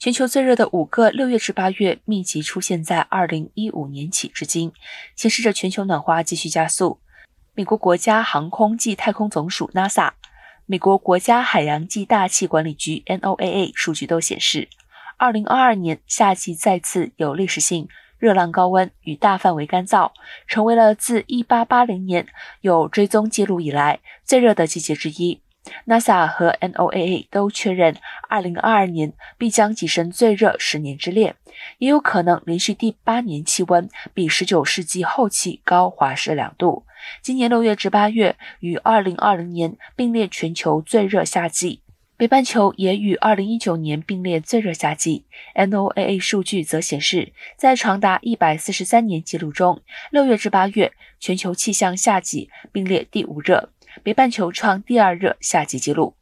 全球最热的五个六月至八月密集出现在二零一五年起至今，显示着全球暖化继续加速。美国国家航空暨太空总署 NASA、美国国家海洋暨大气管理局 NOAA 数据都显示，二零二二年夏季再次有历史性热浪高温与大范围干燥，成为了自一八八零年有追踪记录以来最热的季节之一。NASA 和 NOAA 都确认，2022年必将跻身最热十年之列，也有可能连续第八年气温比19世纪后期高华氏两度。今年六月至八月与2020年并列全球最热夏季，北半球也与2019年并列最热夏季。NOAA 数据则显示，在长达143年记录中，六月至八月全球气象夏季并列第五热。北半球创第二热夏季纪录。